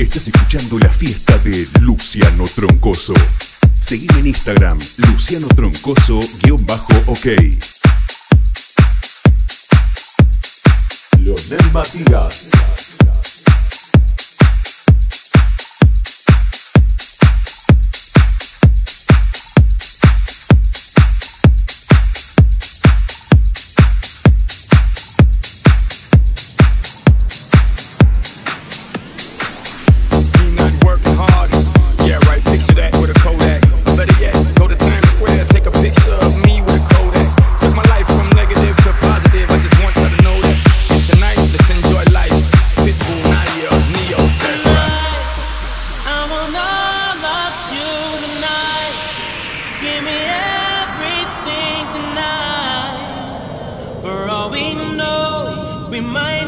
Estás escuchando la fiesta de Luciano Troncoso. Seguime en Instagram, Luciano Troncoso-OK. Leonel Matías. remind